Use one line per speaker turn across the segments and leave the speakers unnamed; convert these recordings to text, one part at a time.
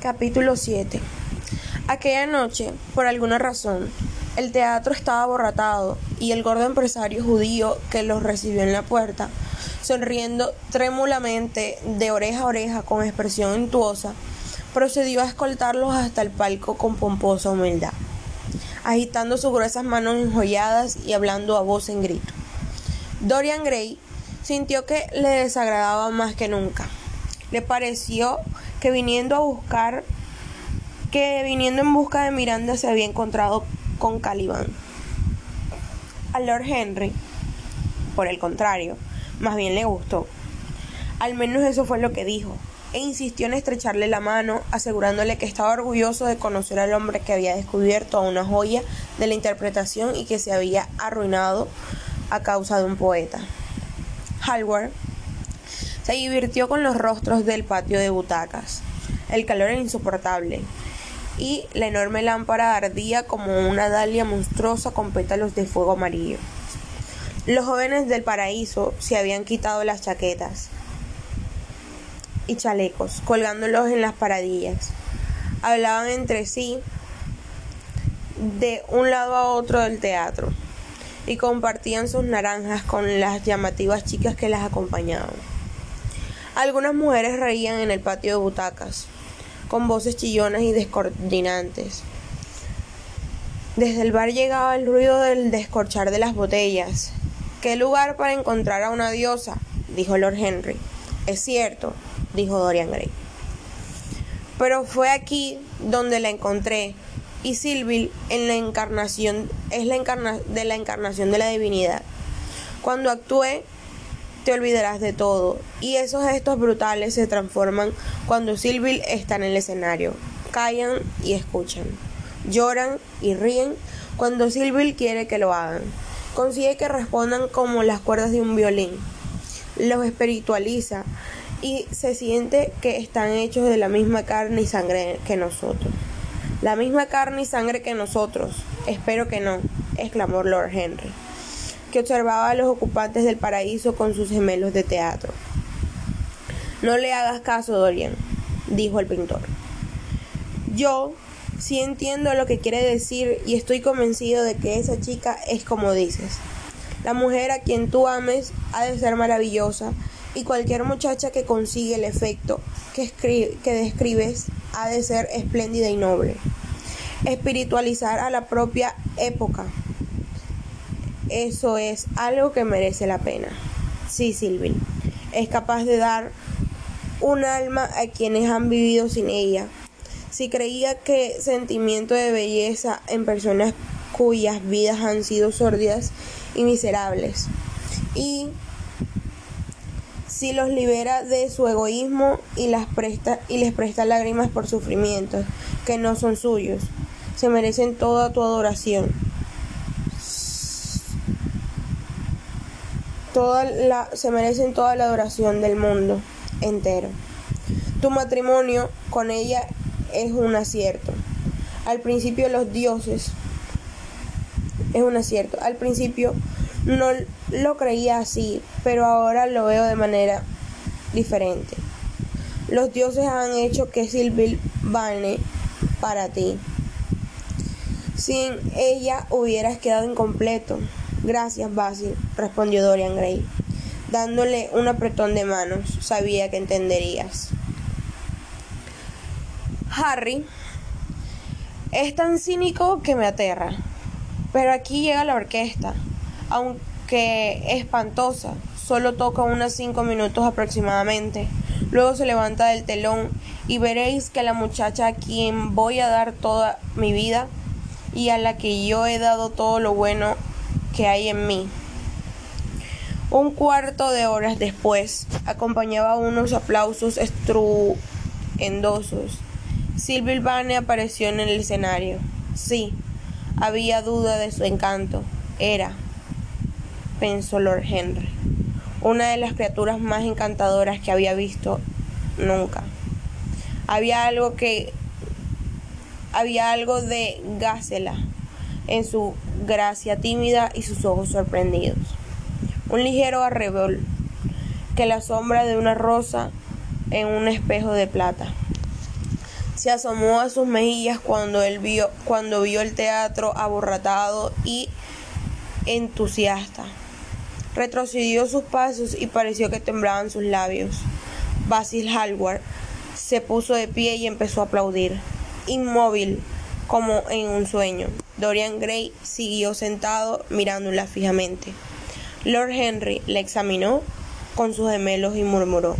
Capítulo 7 Aquella noche, por alguna razón, el teatro estaba aborratado y el gordo empresario judío que los recibió en la puerta, sonriendo trémulamente de oreja a oreja con expresión untuosa, procedió a escoltarlos hasta el palco con pomposa humildad, agitando sus gruesas manos enjolladas y hablando a voz en grito. Dorian Gray sintió que le desagradaba más que nunca. Le pareció que viniendo a buscar que viniendo en busca de Miranda se había encontrado con Caliban. A Lord Henry, por el contrario, más bien le gustó. Al menos eso fue lo que dijo, e insistió en estrecharle la mano, asegurándole que estaba orgulloso de conocer al hombre que había descubierto a una joya de la interpretación y que se había arruinado a causa de un poeta. Hallward se divirtió con los rostros del patio de butacas. El calor era insoportable y la enorme lámpara ardía como una dalia monstruosa con pétalos de fuego amarillo. Los jóvenes del paraíso se habían quitado las chaquetas y chalecos, colgándolos en las paradillas. Hablaban entre sí de un lado a otro del teatro y compartían sus naranjas con las llamativas chicas que las acompañaban. Algunas mujeres reían en el patio de butacas, con voces chillonas y descoordinantes. Desde el bar llegaba el ruido del descorchar de las botellas. ¿Qué lugar para encontrar a una diosa? dijo Lord Henry. Es cierto, dijo Dorian Gray. Pero fue aquí donde la encontré, y Silville en la encarnación es la encarna, de la encarnación de la divinidad. Cuando actúe te olvidarás de todo. Y esos gestos brutales se transforman cuando Sylvie está en el escenario. Callan y escuchan. Lloran y ríen cuando Sylvie quiere que lo hagan. Consigue que respondan como las cuerdas de un violín. Los espiritualiza y se siente que están hechos de la misma carne y sangre que nosotros. La misma carne y sangre que nosotros. Espero que no, exclamó Lord Henry que observaba a los ocupantes del paraíso con sus gemelos de teatro. No le hagas caso, Dorian, dijo el pintor. Yo sí entiendo lo que quiere decir y estoy convencido de que esa chica es como dices. La mujer a quien tú ames ha de ser maravillosa y cualquier muchacha que consigue el efecto que, que describes ha de ser espléndida y noble. Espiritualizar a la propia época eso es algo que merece la pena. Sí, Silvin, es capaz de dar un alma a quienes han vivido sin ella. Si creía que sentimiento de belleza en personas cuyas vidas han sido sórdidas y miserables. Y si los libera de su egoísmo y, las presta, y les presta lágrimas por sufrimientos que no son suyos, se merecen toda tu adoración. Toda la, se merecen toda la adoración del mundo entero. Tu matrimonio con ella es un acierto. Al principio los dioses es un acierto. Al principio no lo creía así, pero ahora lo veo de manera diferente. Los dioses han hecho que Silville vane para ti. Sin ella hubieras quedado incompleto. Gracias, Basil, respondió Dorian Gray, dándole un apretón de manos. Sabía que entenderías. Harry es tan cínico que me aterra. Pero aquí llega la orquesta, aunque espantosa, solo toca unos cinco minutos aproximadamente. Luego se levanta del telón y veréis que la muchacha a quien voy a dar toda mi vida y a la que yo he dado todo lo bueno que hay en mí. Un cuarto de horas después, acompañaba unos aplausos estruendosos. Silvia Vane apareció en el escenario. Sí, había duda de su encanto. Era, pensó Lord Henry, una de las criaturas más encantadoras que había visto nunca. Había algo que había algo de Gásela en su gracia tímida y sus ojos sorprendidos. Un ligero arrebol, que la sombra de una rosa en un espejo de plata. Se asomó a sus mejillas cuando él vio, cuando vio el teatro aborratado y entusiasta. Retrocedió sus pasos y pareció que temblaban sus labios. Basil Hallward se puso de pie y empezó a aplaudir, inmóvil como en un sueño. Dorian Gray siguió sentado mirándola fijamente. Lord Henry la examinó con sus gemelos y murmuró,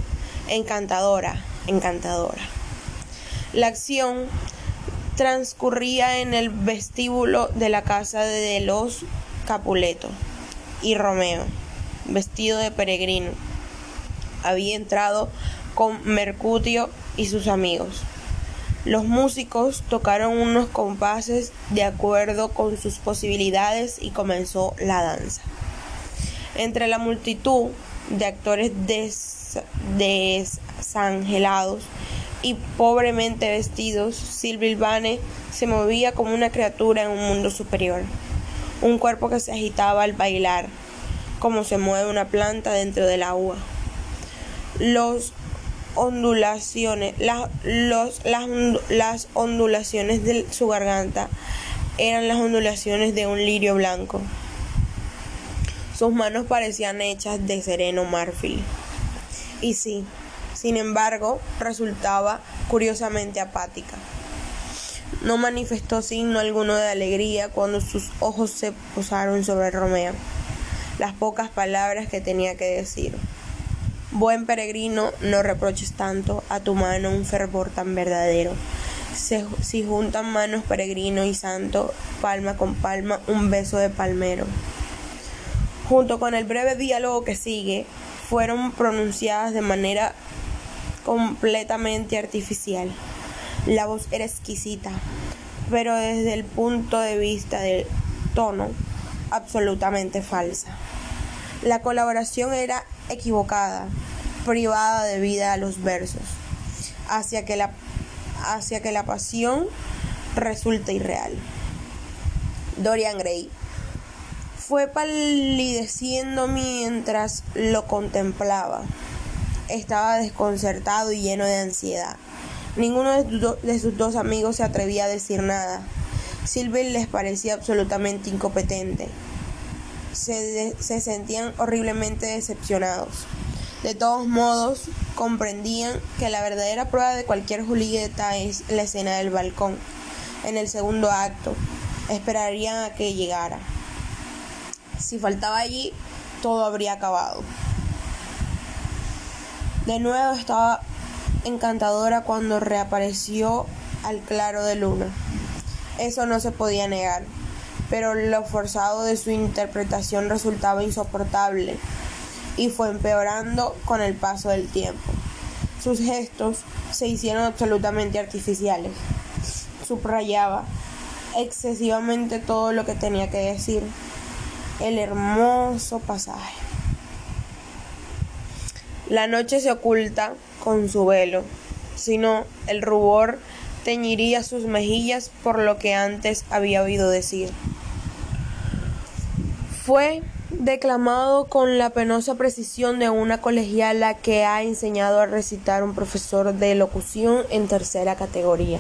encantadora, encantadora. La acción transcurría en el vestíbulo de la casa de los Capuleto y Romeo, vestido de peregrino, había entrado con Mercutio y sus amigos. Los músicos tocaron unos compases de acuerdo con sus posibilidades y comenzó la danza. Entre la multitud de actores desangelados y pobremente vestidos, Silvia Vane se movía como una criatura en un mundo superior, un cuerpo que se agitaba al bailar, como se mueve una planta dentro del agua. Los ondulaciones, las, los, las, las ondulaciones de su garganta eran las ondulaciones de un lirio blanco. Sus manos parecían hechas de sereno marfil. Y sí, sin embargo, resultaba curiosamente apática. No manifestó signo alguno de alegría cuando sus ojos se posaron sobre Romeo. Las pocas palabras que tenía que decir. Buen peregrino, no reproches tanto a tu mano un fervor tan verdadero. si juntan manos peregrino y santo, palma con palma, un beso de palmero. Junto con el breve diálogo que sigue, fueron pronunciadas de manera completamente artificial. La voz era exquisita, pero desde el punto de vista del tono, absolutamente falsa. La colaboración era equivocada, privada de vida a los versos, hacia que la, hacia que la pasión resulta irreal. Dorian Gray fue palideciendo mientras lo contemplaba. Estaba desconcertado y lleno de ansiedad. Ninguno de, sus dos amigos se atrevía a decir nada. Silver les parecía absolutamente incompetente se, sentían horriblemente decepcionados. De todos modos, comprendían que la verdadera prueba de cualquier Julieta es la escena del balcón. En el segundo acto, esperarían a que llegara. Si faltaba allí, todo habría acabado. De nuevo estaba encantadora cuando reapareció al claro de luna. Eso no se podía negar pero lo forzado de su interpretación resultaba insoportable y fue empeorando con el paso del tiempo. Sus gestos se hicieron absolutamente artificiales. Subrayaba excesivamente todo lo que tenía que decir. El hermoso pasaje. La noche se oculta con su velo, sino el rubor teñiría sus mejillas por lo que antes había oído decir. Fue declamado con la penosa precisión de una colegiala que ha enseñado a recitar un profesor de locución en tercera categoría.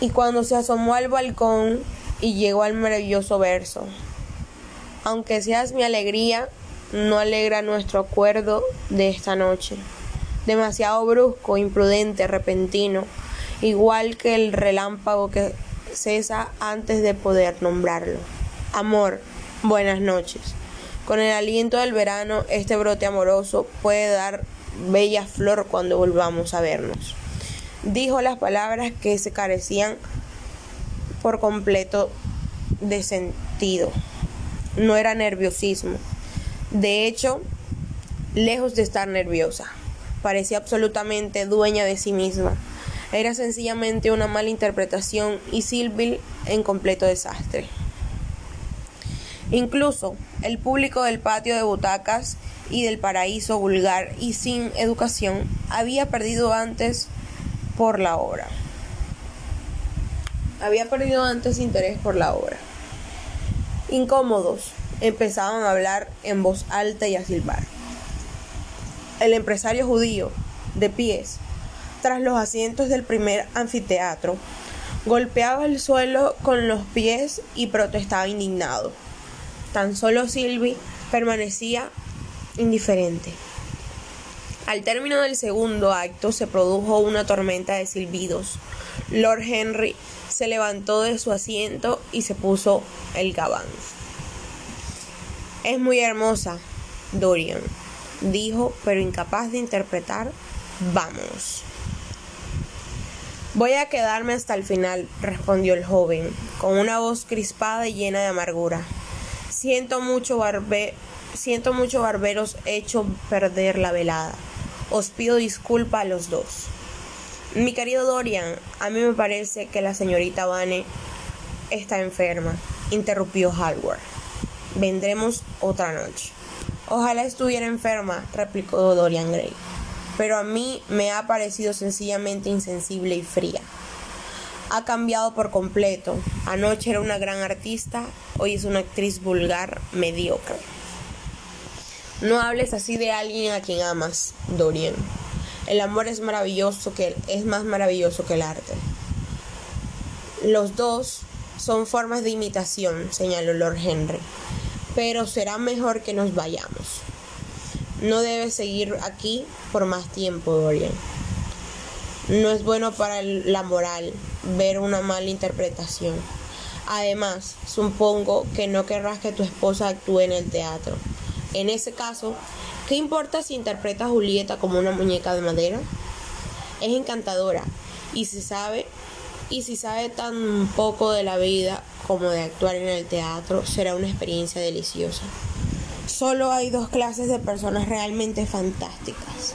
Y cuando se asomó al balcón y llegó al maravilloso verso, aunque seas mi alegría, no alegra nuestro acuerdo de esta noche. Demasiado brusco, imprudente, repentino, igual que el relámpago que cesa antes de poder nombrarlo. Amor, buenas noches. Con el aliento del verano, este brote amoroso puede dar bella flor cuando volvamos a vernos. Dijo las palabras que se carecían por completo de sentido. No era nerviosismo. De hecho, lejos de estar nerviosa, parecía absolutamente dueña de sí misma. Era sencillamente una mala interpretación y Silville en completo desastre. Incluso el público del patio de butacas y del paraíso vulgar y sin educación había perdido antes por la obra. Había perdido antes interés por la obra. Incómodos, empezaban a hablar en voz alta y a silbar. El empresario judío, de pies, tras los asientos del primer anfiteatro. Golpeaba el suelo con los pies y protestaba indignado. Tan solo Sylvie permanecía indiferente. Al término del segundo acto se produjo una tormenta de silbidos. Lord Henry se levantó de su asiento y se puso el gabán. Es muy hermosa, Dorian, dijo, pero incapaz de interpretar. Vamos. Voy a quedarme hasta el final, respondió el joven, con una voz crispada y llena de amargura. Siento mucho, barbe siento mucho barberos hecho perder la velada. Os pido disculpa a los dos. Mi querido Dorian, a mí me parece que la señorita Vane está enferma, interrumpió Hallward. Vendremos otra noche. Ojalá estuviera enferma, replicó Dorian Gray. Pero a mí me ha parecido sencillamente insensible y fría. Ha cambiado por completo. Anoche era una gran artista, hoy es una actriz vulgar, mediocre. No hables así de alguien a quien amas, Dorian. El amor es maravilloso que es más maravilloso que el arte. Los dos son formas de imitación, señaló Lord Henry. Pero será mejor que nos vayamos. No debes seguir aquí por más tiempo, Dorian. No es bueno para la moral ver una mala interpretación. Además, supongo que no querrás que tu esposa actúe en el teatro. En ese caso, ¿qué importa si interpreta a Julieta como una muñeca de madera? Es encantadora y si sabe y si sabe tan poco de la vida como de actuar en el teatro, será una experiencia deliciosa. Solo hay dos clases de personas realmente fantásticas.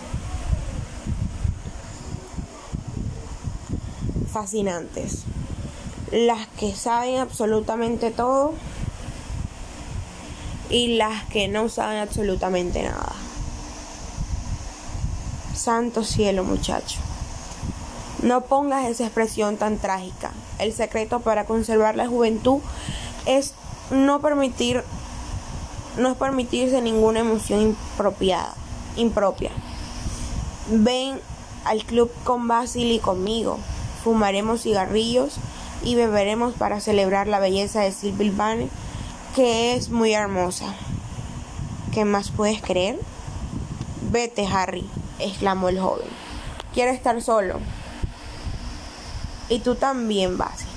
Fascinantes. Las que saben absolutamente todo y las que no saben absolutamente nada. Santo cielo, muchacho. No pongas esa expresión tan trágica. El secreto para conservar la juventud es no permitir no es permitirse ninguna emoción impropia. Ven al club con Basil y conmigo. Fumaremos cigarrillos y beberemos para celebrar la belleza de Sylvie Vane que es muy hermosa. ¿Qué más puedes creer? Vete, Harry, exclamó el joven. Quiero estar solo. Y tú también, Basil.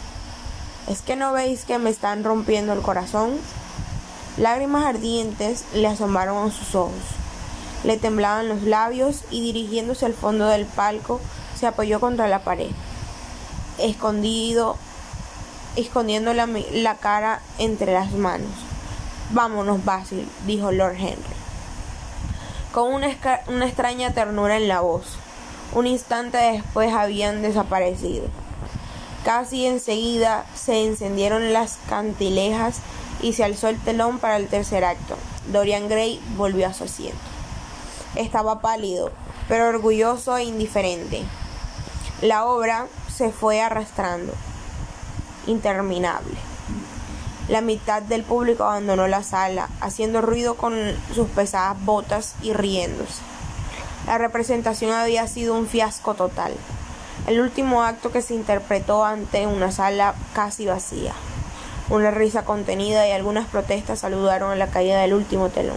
¿Es que no veis que me están rompiendo el corazón? Lágrimas ardientes le asomaron a sus ojos. Le temblaban los labios y dirigiéndose al fondo del palco se apoyó contra la pared. Escondido escondiendo la, cara entre las manos. Vámonos, Basil, dijo Lord Henry, con una extraña ternura en la voz. Un instante después habían desaparecido. Casi enseguida se encendieron las cantilejas y se alzó el telón para el tercer acto. Dorian Gray volvió a su asiento. Estaba pálido, pero orgulloso e indiferente. La obra se fue arrastrando interminable. La mitad del público abandonó la sala, haciendo ruido con sus pesadas botas y riéndose. La representación había sido un fiasco total. El último acto que se interpretó ante una sala casi vacía. Una risa contenida y algunas protestas saludaron a la caída del último telón.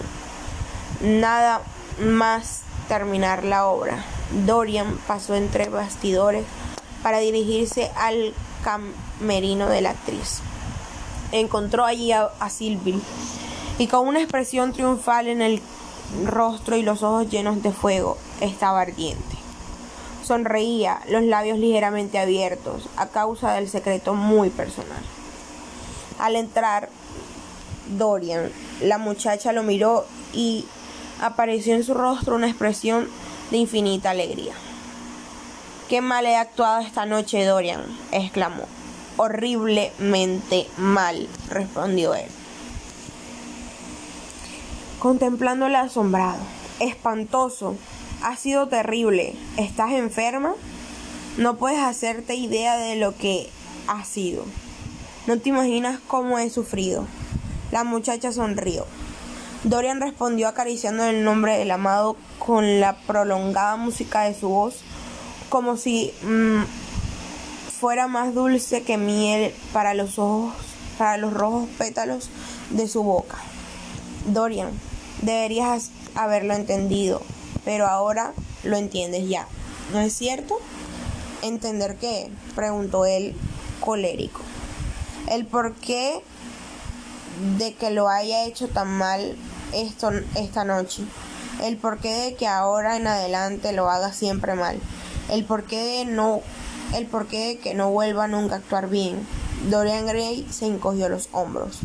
Nada más terminar la obra. Dorian pasó entre bastidores para dirigirse al camerino de la actriz. Encontró allí a, Sylvie y con una expresión triunfal en el rostro y los ojos llenos de fuego, estaba ardiente. Sonreía, los labios ligeramente abiertos, a causa del secreto muy personal. Al entrar, Dorian, la muchacha lo miró y apareció en su rostro una expresión de infinita alegría. Qué mal he actuado esta noche, Dorian, exclamó. Horriblemente mal, respondió él. Contemplándole asombrado. Espantoso. Ha sido terrible. ¿Estás enferma? No puedes hacerte idea de lo que ha sido. No te imaginas cómo he sufrido. La muchacha sonrió. Dorian respondió acariciando el nombre del amado con la prolongada música de su voz como si mm, fuera más dulce que miel para los ojos, para los rojos pétalos de su boca. Dorian, deberías haberlo entendido, pero ahora lo entiendes ya, ¿no es cierto? ¿Entender qué? preguntó él colérico. El porqué de que lo haya hecho tan mal esto, esta noche. El porqué de que ahora en adelante lo haga siempre mal. El porqué de no el porqué de que no vuelva nunca a actuar bien. Dorian Gray se encogió los hombros.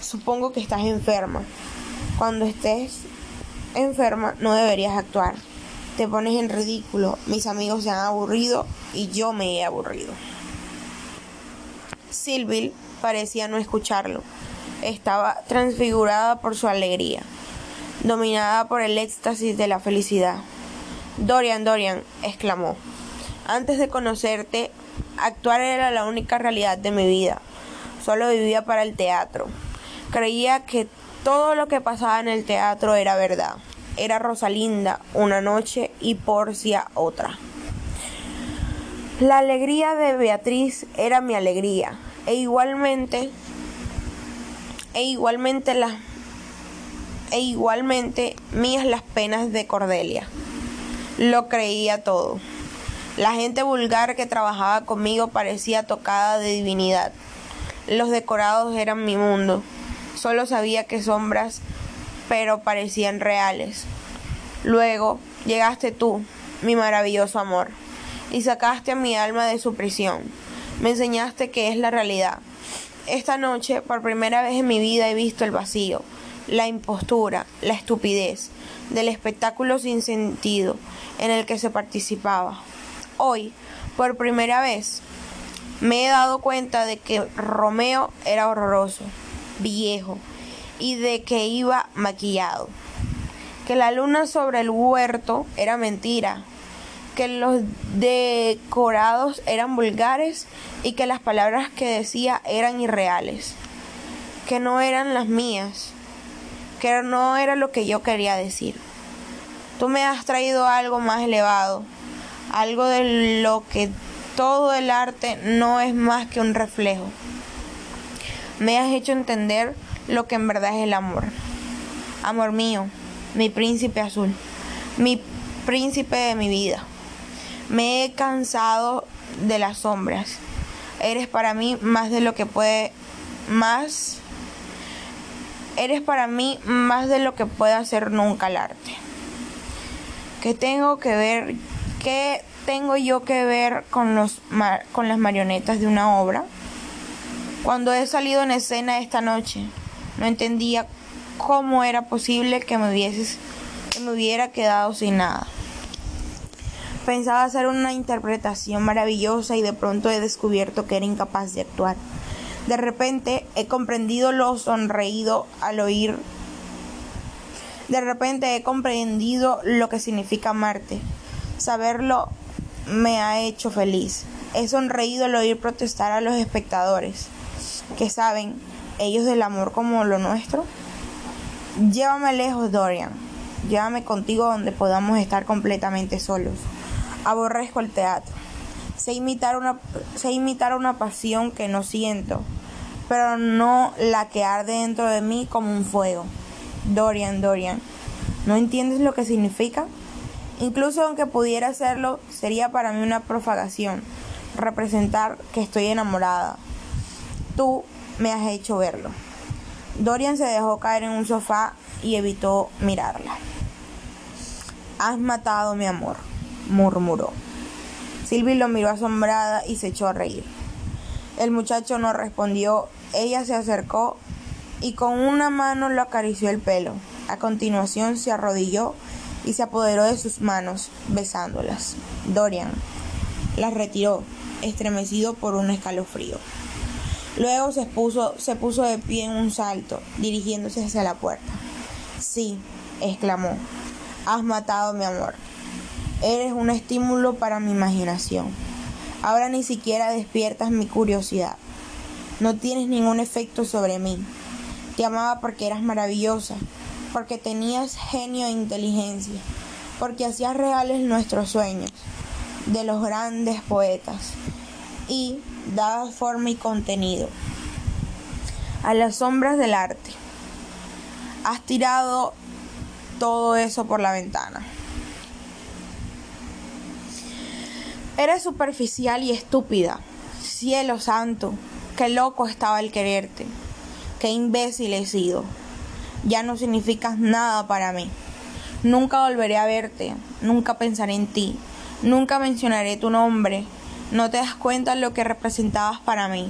Supongo que estás enferma. Cuando estés enferma no deberías actuar. Te pones en ridículo. Mis amigos se han aburrido y yo me he aburrido. Sylvie parecía no escucharlo. Estaba transfigurada por su alegría, dominada por el éxtasis de la felicidad. Dorian, Dorian, exclamó. Antes de conocerte, actuar era la única realidad de mi vida. Solo vivía para el teatro. Creía que todo lo que pasaba en el teatro era verdad. Era Rosalinda una noche y Porcia otra. La alegría de Beatriz era mi alegría, e igualmente e igualmente las e igualmente mías las penas de Cordelia. Lo creía todo. La gente vulgar que trabajaba conmigo parecía tocada de divinidad. Los decorados eran mi mundo. Solo sabía que sombras, pero parecían reales. Luego llegaste tú, mi maravilloso amor, y sacaste a mi alma de su prisión. Me enseñaste que es la realidad. Esta noche, por primera vez en mi vida, he visto el vacío, la impostura, la estupidez del espectáculo sin sentido en el que se participaba. Hoy, por primera vez, me he dado cuenta de que Romeo era horroroso, viejo, y de que iba maquillado. Que la luna sobre el huerto era mentira, que los decorados eran vulgares y que las palabras que decía eran irreales, que no eran las mías, que no era lo que yo quería decir. Tú me has traído algo más elevado, algo de lo que todo el arte no es más que un reflejo. Me has hecho entender lo que en verdad es el amor. Amor mío, mi príncipe azul, mi príncipe de mi vida. Me he cansado de las sombras. Eres para mí más de lo que puede más eres para mí más de lo que puede hacer nunca el arte. ¿Qué tengo que ver qué tengo yo que ver con los con las marionetas de una obra? Cuando he salido en escena esta noche, no entendía cómo era posible que me hubieses que me hubiera quedado sin nada. Pensaba hacer una interpretación maravillosa y de pronto he descubierto que era incapaz de actuar. De repente he comprendido lo sonreído al oír. De repente he comprendido lo que significa amarte. Saberlo me ha hecho feliz. He sonreído al oír protestar a los espectadores, que saben ellos del amor como lo nuestro. Llévame lejos, Dorian. Llévame contigo donde podamos estar completamente solos. Aborrezco el teatro. Sé imitar una, sé imitar una pasión que no siento, pero no la que arde dentro de mí como un fuego. Dorian, Dorian, ¿no entiendes lo que significa? Incluso aunque pudiera hacerlo, sería para mí una profagación representar que estoy enamorada. Tú me has hecho verlo. Dorian se dejó caer en un sofá y evitó mirarla. Has matado mi amor murmuró. Silvi lo miró asombrada y se echó a reír. El muchacho no respondió. Ella se acercó y con una mano lo acarició el pelo. A continuación se arrodilló y se apoderó de sus manos, besándolas. Dorian las retiró, estremecido por un escalofrío. Luego se puso, se puso de pie en un salto, dirigiéndose hacia la puerta. Sí, exclamó, has matado mi amor. Eres un estímulo para mi imaginación. Ahora ni siquiera despiertas mi curiosidad. No tienes ningún efecto sobre mí. Te amaba porque eras maravillosa, porque tenías genio e inteligencia, porque hacías reales nuestros sueños. de los grandes poetas y dabas forma y contenido a las sombras del arte. Has tirado todo eso por la ventana. Eres superficial y estúpida. Cielo santo, qué loco estaba el quererte. Qué imbécil he sido. Ya no significas nada para mí. Nunca volveré a verte, nunca pensaré en ti, nunca mencionaré tu nombre. No te das cuenta lo que representabas para mí.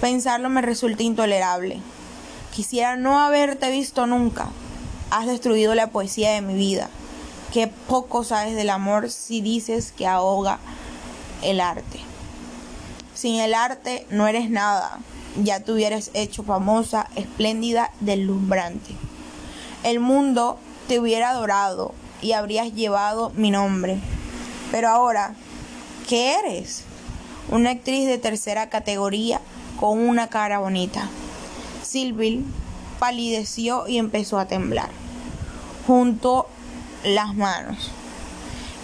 Pensarlo me resulta intolerable. Quisiera no haberte visto nunca. Has destruido la poesía de mi vida. Qué poco sabes del amor si dices que ahoga el arte. Sin el arte no eres nada. Ya te hubieras hecho famosa, espléndida, deslumbrante. El mundo te hubiera adorado y habrías llevado mi nombre. Pero ahora, ¿qué eres? Una actriz de tercera categoría con una cara bonita. Silville palideció y empezó a temblar. Junto las manos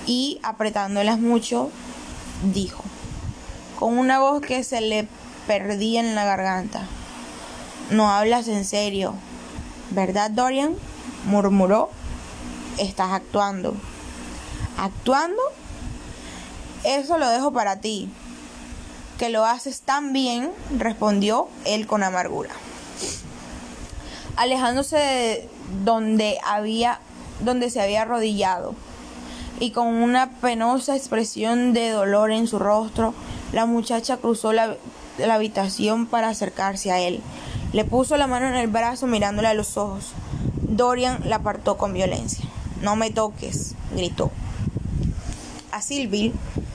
y apretándolas mucho, dijo, con una voz que se le perdía en la garganta. No hablas en serio, ¿verdad, Dorian? murmuró. Estás actuando. ¿Actuando? Eso lo dejo para ti. Que lo haces tan bien, respondió él con amargura. Alejándose de donde había donde se había arrodillado y con una penosa expresión de dolor en su rostro, la muchacha cruzó la, la habitación para acercarse a él. Le puso la mano en el brazo mirándole a los ojos. Dorian la apartó con violencia. No me toques, gritó. A Sylvie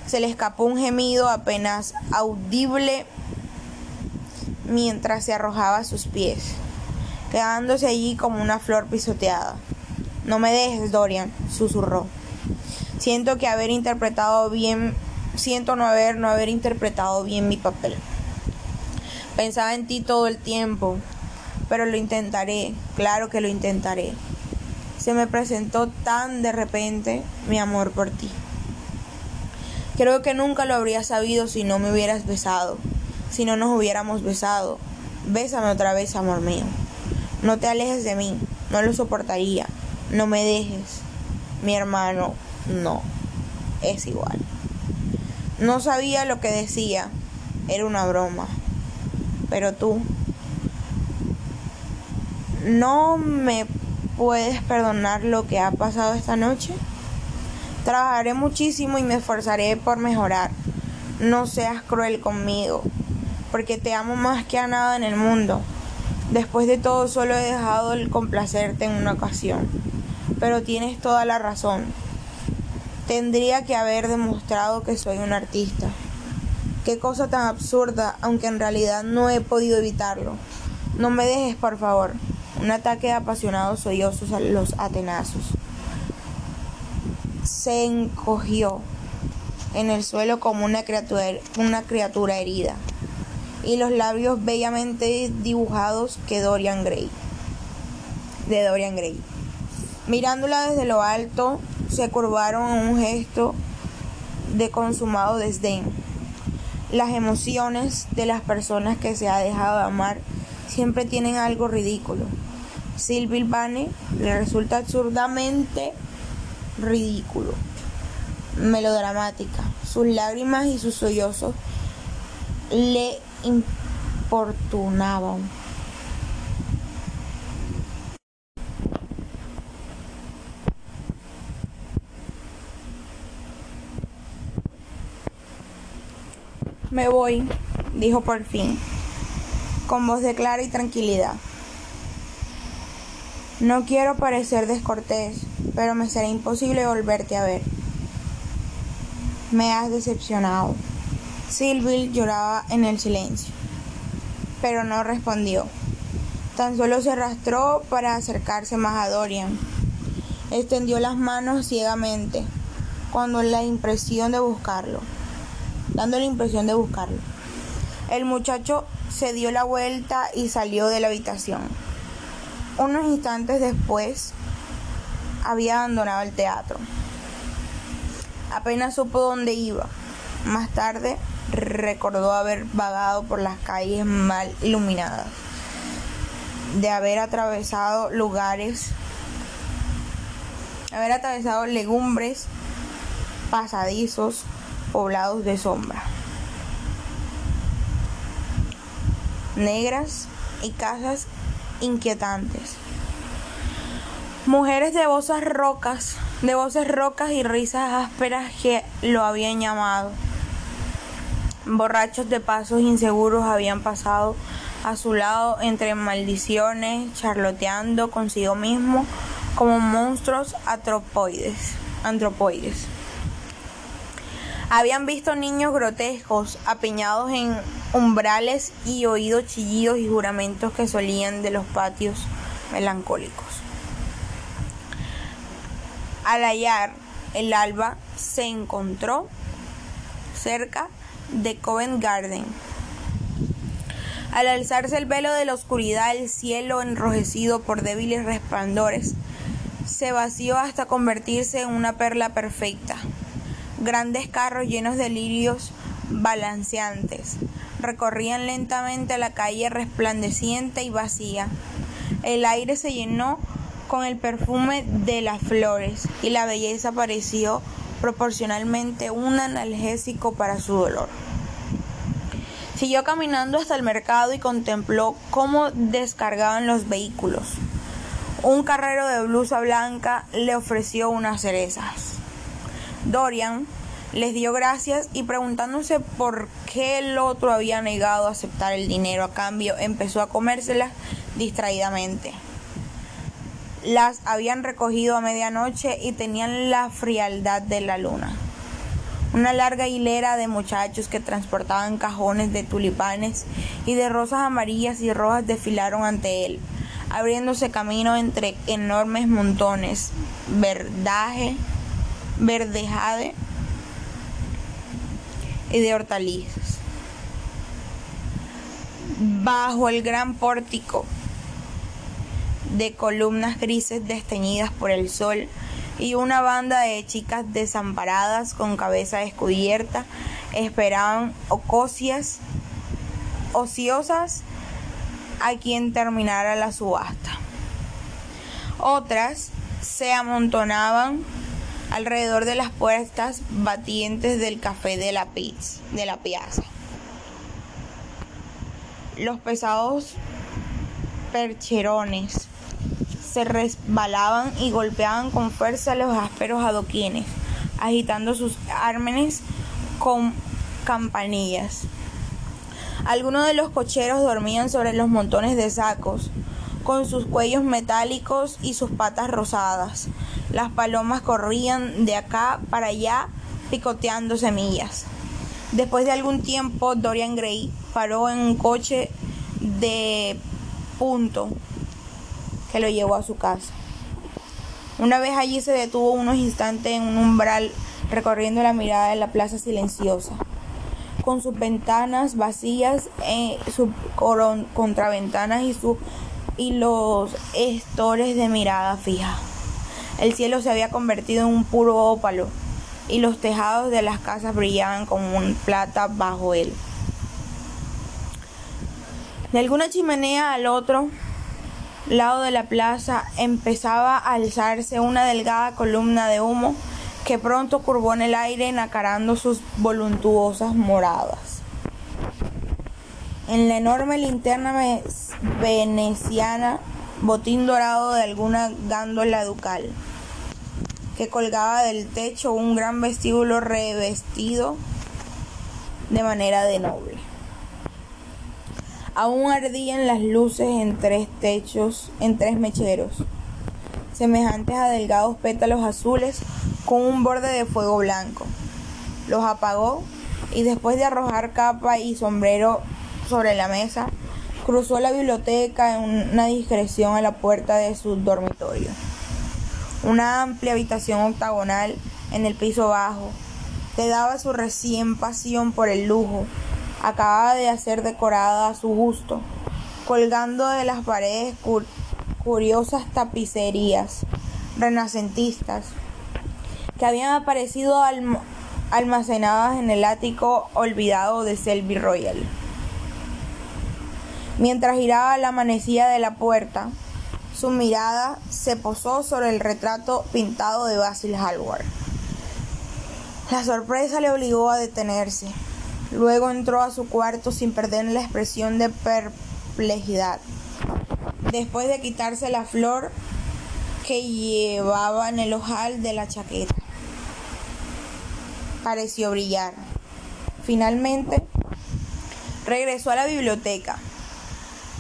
se le escapó un gemido apenas audible mientras se arrojaba a sus pies, quedándose allí como una flor pisoteada. No me dejes, Dorian, susurró. Siento que haber interpretado bien, siento no haber, no haber interpretado bien mi papel. Pensaba en ti todo el tiempo, pero lo intentaré, claro que lo intentaré. Se me presentó tan de repente mi amor por ti. Creo que nunca lo habría sabido si no me hubieras besado, si no nos hubiéramos besado. Bésame otra vez, amor mío. No te alejes de mí, no lo soportaría. No me dejes. Mi hermano, no. Es igual. No sabía lo que decía. Era una broma. Pero tú, ¿no me puedes perdonar lo que ha pasado esta noche? Trabajaré muchísimo y me esforzaré por mejorar. No seas cruel conmigo, porque te amo más que a nada en el mundo. Después de todo, solo he dejado el complacerte en una ocasión. Pero tienes toda la razón. Tendría que haber demostrado que soy un artista. Qué cosa tan absurda, aunque en realidad no he podido evitarlo. No me dejes, por favor. Un ataque de apasionados sollozos a los atenazos. Se encogió en el suelo como una criatura, una criatura herida, y los labios bellamente dibujados que Dorian Gray, de Dorian Gray. Mirándola desde lo alto, se curvaron en un gesto de consumado desdén. Las emociones de las personas que se ha dejado amar siempre tienen algo ridículo. Sylvie Bane le resulta absurdamente ridículo, melodramática. Sus lágrimas y sus sollozos le importunaban. Me voy, dijo por fin, con voz de clara y tranquilidad. No quiero parecer descortés, pero me será imposible volverte a ver. Me has decepcionado. Sylvie lloraba en el silencio, pero no respondió. Tan solo se arrastró para acercarse más a Dorian. Extendió las manos ciegamente, cuando la impresión de buscarlo dando la impresión de buscarlo. El muchacho se dio la vuelta y salió de la habitación. Unos instantes después había abandonado el teatro. Apenas supo dónde iba. Más tarde recordó haber vagado por las calles mal iluminadas, de haber atravesado lugares, haber atravesado legumbres, pasadizos, poblados de sombra, negras y casas inquietantes. Mujeres de voces rocas, de voces rocas y risas ásperas que lo habían llamado. Borrachos de pasos inseguros habían pasado a su lado entre maldiciones, charloteando consigo mismo como monstruos antropoides. Habían visto niños grotescos apiñados en umbrales y oído chillidos y juramentos que solían de los patios melancólicos. Al hallar el alba se encontró cerca de Covent Garden. Al alzarse el velo de la oscuridad, el cielo enrojecido por débiles resplandores se vació hasta convertirse en una perla perfecta. Grandes carros llenos de lirios balanceantes recorrían lentamente la calle resplandeciente y vacía. El aire se llenó con el perfume de las flores y la belleza pareció proporcionalmente un analgésico para su dolor. Siguió caminando hasta el mercado y contempló cómo descargaban los vehículos. Un carrero de blusa blanca le ofreció unas cerezas. Dorian les dio gracias y preguntándose por qué el otro había negado a aceptar el dinero a cambio, empezó a comérselas distraídamente las habían recogido a medianoche y tenían la frialdad de la luna. Una larga hilera de muchachos que transportaban cajones de tulipanes y de rosas amarillas y rojas desfilaron ante él, abriéndose camino entre enormes montones, verdaje, verdejade y de hortalizas. Bajo el gran pórtico de columnas grises desteñidas por el sol y una banda de chicas desamparadas con cabeza descubierta esperaban ociosas a quien terminara la subasta. Otras se amontonaban alrededor de las puertas batientes del café de la, de la piazza. Los pesados percherones se resbalaban y golpeaban con fuerza los ásperos adoquines, agitando sus ármenes con campanillas. Algunos de los cocheros dormían sobre los montones de sacos, con sus cuellos metálicos y sus patas rosadas. Las palomas corrían de acá para allá picoteando semillas. Después de algún tiempo, Dorian Gray paró en un coche de punto que lo llevó a su casa. Una vez allí se detuvo unos instantes en un umbral recorriendo la mirada de la plaza silenciosa, con sus ventanas vacías, eh, sus contraventanas y, su, y los estores de mirada fija. El cielo se había convertido en un puro ópalo y los tejados de las casas brillaban como un plata bajo él. De alguna chimenea al otro lado de la plaza empezaba a alzarse una delgada columna de humo que pronto curvó en el aire nacarando sus voluntuosas moradas. En la enorme linterna veneciana, botín dorado de alguna gándola ducal, que colgaba del techo un gran vestíbulo revestido de manera de noble. Aún ardían las luces en tres techos, en tres mecheros, semejantes a delgados pétalos azules con un borde de fuego blanco. Los apagó y después de arrojar capa y sombrero sobre la mesa, cruzó la biblioteca en una discreción a la puerta de su dormitorio. Una amplia habitación octagonal en el piso bajo, te daba su recién pasión por el lujo acababa de ser decorada a su gusto, colgando de las paredes curiosas tapicerías renacentistas
que habían aparecido almacenadas en el ático olvidado de Selby Royal. Mientras giraba la manecilla de la puerta, su mirada se posó sobre el retrato pintado de Basil Hallward. La sorpresa le obligó a detenerse. Luego entró a su cuarto sin perder la expresión de perplejidad. Después de quitarse la flor que llevaba en el ojal de la chaqueta, pareció brillar. Finalmente, regresó a la biblioteca.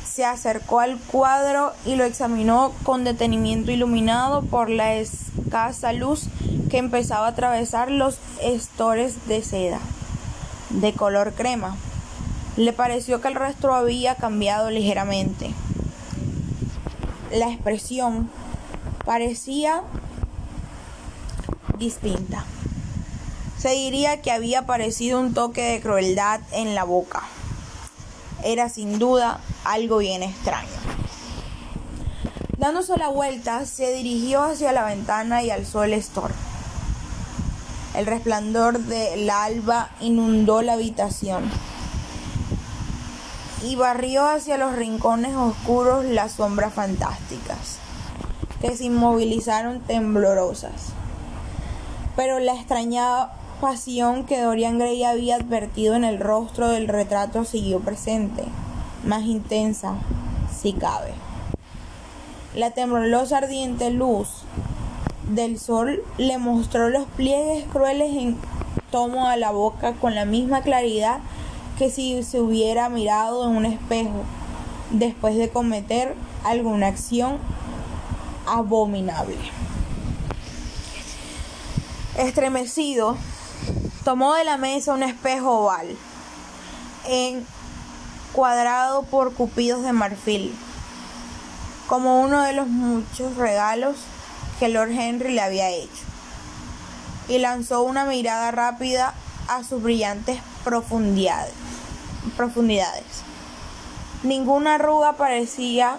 Se acercó al cuadro y lo examinó con detenimiento iluminado por la escasa luz que empezaba a atravesar los estores de seda de color crema. Le pareció que el rostro había cambiado ligeramente. La expresión parecía distinta. Se diría que había aparecido un toque de crueldad en la boca. Era sin duda algo bien extraño. Dándose la vuelta, se dirigió hacia la ventana y alzó el estor. El resplandor del alba inundó la habitación y barrió hacia los rincones oscuros las sombras fantásticas, que se inmovilizaron temblorosas. Pero la extraña pasión que Dorian Gray había advertido en el rostro del retrato siguió presente, más intensa, si cabe. La temblorosa ardiente luz del sol le mostró los pliegues crueles en tomo a la boca con la misma claridad que si se hubiera mirado en un espejo después de cometer alguna acción abominable. Estremecido, tomó de la mesa un espejo oval, encuadrado por cupidos de marfil, como uno de los muchos regalos que Lord Henry le había hecho, y lanzó una mirada rápida a sus brillantes profundidades. profundidades. Ninguna arruga parecía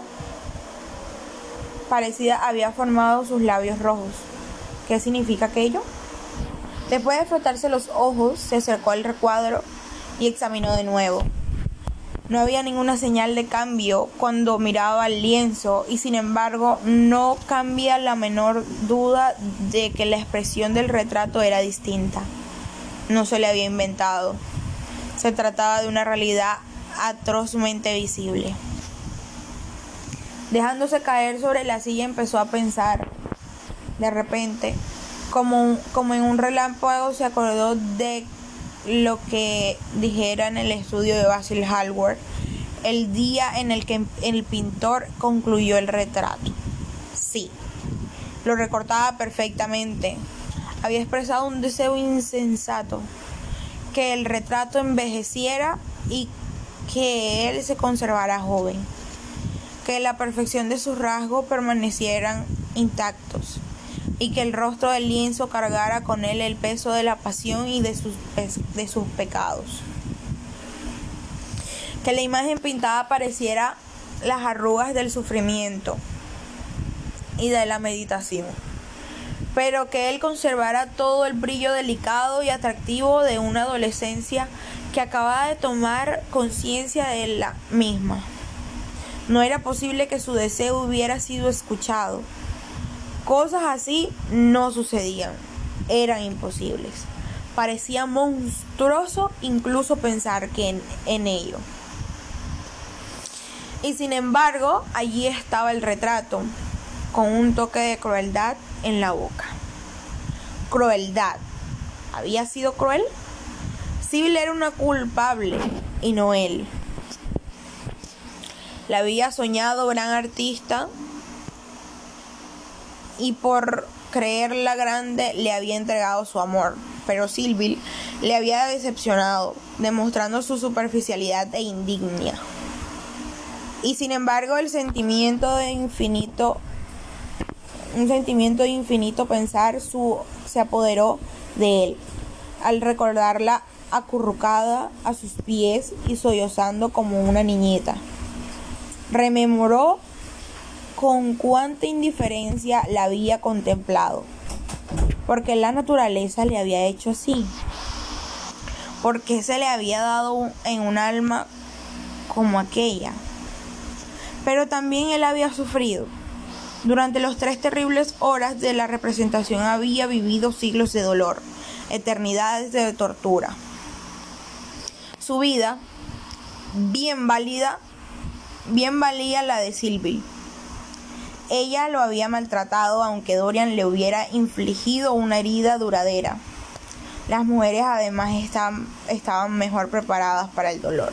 parecida había formado sus labios rojos. ¿Qué significa aquello? Después de frotarse los ojos, se acercó al recuadro y examinó de nuevo. No había ninguna señal de cambio cuando miraba el lienzo y sin embargo no cambia la menor duda de que la expresión del retrato era distinta. No se le había inventado. Se trataba de una realidad atrozmente visible. Dejándose caer sobre la silla empezó a pensar. De repente, como, como en un relámpago, se acordó de lo que dijera en el estudio de Basil Hallward el día en el que el pintor concluyó el retrato. Sí, lo recortaba perfectamente. Había expresado un deseo insensato, que el retrato envejeciera y que él se conservara joven, que la perfección de sus rasgos permanecieran intactos y que el rostro del lienzo cargara con él el peso de la pasión y de sus, de sus pecados. Que la imagen pintada pareciera las arrugas del sufrimiento y de la meditación, pero que él conservara todo el brillo delicado y atractivo de una adolescencia que acababa de tomar conciencia de la misma. No era posible que su deseo hubiera sido escuchado Cosas así no sucedían, eran imposibles. Parecía monstruoso incluso pensar que en, ello. Y sin embargo, allí estaba el retrato, con un toque de crueldad en la boca. Crueldad. ¿Había sido cruel? Sibyl era una culpable y no él. La había soñado gran artista y por creerla grande le había entregado su amor, pero Sylvie le había decepcionado, demostrando su superficialidad e indignia. Y sin embargo el sentimiento de infinito, un sentimiento de infinito pensar su, se apoderó de él, al recordarla acurrucada a sus pies y sollozando como una niñita. Rememoró con cuánta indiferencia la había contemplado. porque la naturaleza le había hecho así, porque se le había dado en un alma como aquella. Pero también él había sufrido. Durante los tres terribles horas de la representación había vivido siglos de dolor, eternidades de tortura. Su vida, bien válida, bien valía la de Sylvie. Ella lo había maltratado aunque Dorian le hubiera infligido una herida duradera. Las mujeres además estaban, mejor preparadas para el dolor.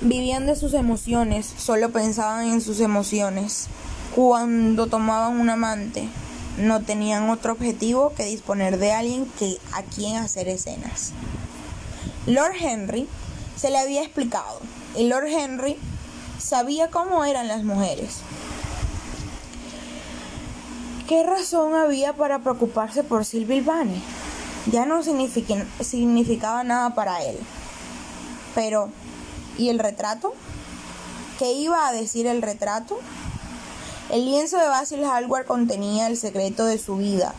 Vivían de sus emociones, solo pensaban en sus emociones. Cuando tomaban un amante, no tenían otro objetivo que disponer de alguien que a quien hacer escenas. Lord Henry se le había explicado y Lord Henry sabía cómo eran las mujeres. ¿Qué razón había para preocuparse por Sylvie Vane? Ya no significaba nada para él. Pero, ¿y el retrato? ¿Qué iba a decir el retrato? El lienzo de Basil Hallward contenía el secreto de su vida,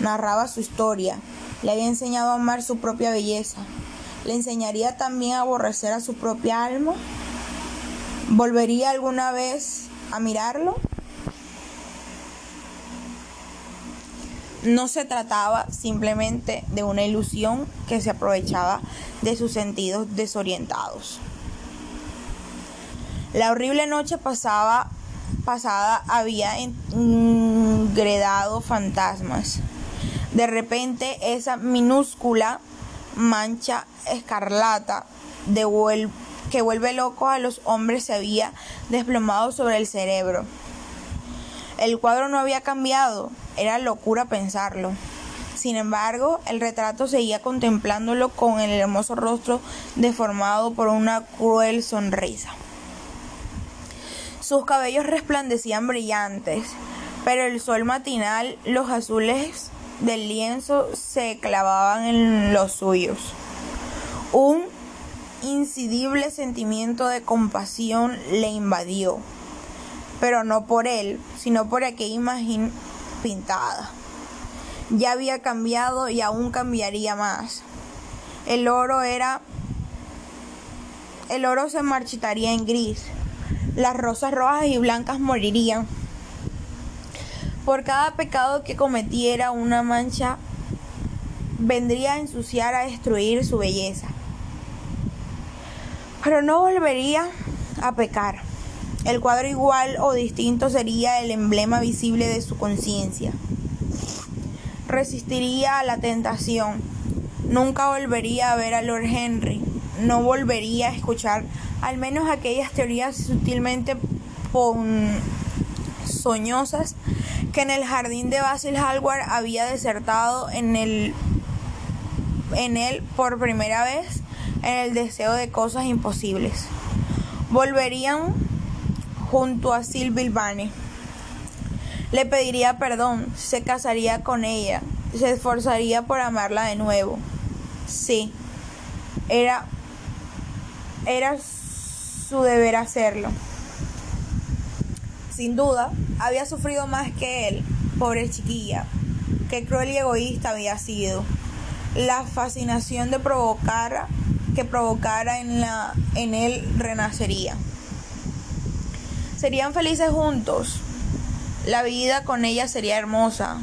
narraba su historia, le había enseñado a amar su propia belleza, le enseñaría también a aborrecer a su propia alma. ¿Volvería alguna vez a mirarlo? No se trataba simplemente de una ilusión que se aprovechaba de sus sentidos desorientados. La horrible noche pasada había engredado fantasmas. De repente esa minúscula mancha escarlata que vuelve loco a los hombres se había desplomado sobre el cerebro. El cuadro no había cambiado, era locura pensarlo. Sin embargo, el retrato seguía contemplándolo con el hermoso rostro deformado por una cruel sonrisa. Sus cabellos resplandecían brillantes, pero el sol matinal, los azules del lienzo se clavaban en los suyos. Un incidible sentimiento de compasión le invadió, pero no por él, sino por aquella imagen pintada. Ya había cambiado y aún cambiaría más. El oro era el oro se marchitaría en gris las rosas rojas y blancas morirían. Por cada pecado que cometiera una mancha, vendría a ensuciar, a destruir su belleza. Pero no volvería a pecar. El cuadro igual o distinto sería el emblema visible de su conciencia. Resistiría a la tentación. Nunca volvería a ver a Lord Henry. No volvería a escuchar al menos aquellas teorías sutilmente soñosas que en el jardín de Basil Hallward había desertado en el en él por primera vez en el deseo de cosas imposibles. Volverían junto a Sylvie Vane. Le pediría perdón, se casaría con ella, se esforzaría por amarla de nuevo. Sí, era era su deber hacerlo. Sin duda, había sufrido más que él, pobre chiquilla. Qué cruel y egoísta había sido. La fascinación de provocar que provocara en, la, en él renacería. Serían felices juntos. La vida con ella sería hermosa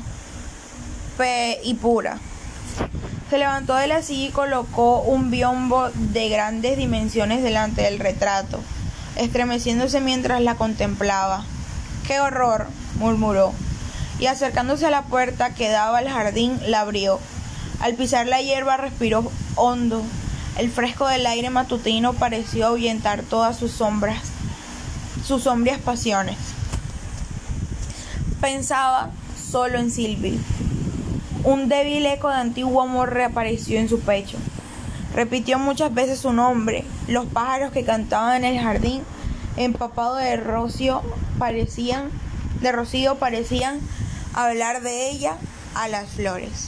y pura. Se levantó de la silla y colocó un biombo de grandes dimensiones delante del retrato, estremeciéndose mientras la contemplaba. ¡Qué horror! murmuró, y acercándose a la puerta que daba al jardín, la abrió. Al pisar la hierba respiró hondo. El fresco del aire matutino pareció ahuyentar todas sus sombras, sus sombrías pasiones. Pensaba solo en Silvia un débil eco de antiguo amor reapareció en su pecho. Repitió muchas veces su nombre. Los pájaros que cantaban en el jardín, empapado de rocío, parecían, de rocío, parecían hablar de ella a las flores.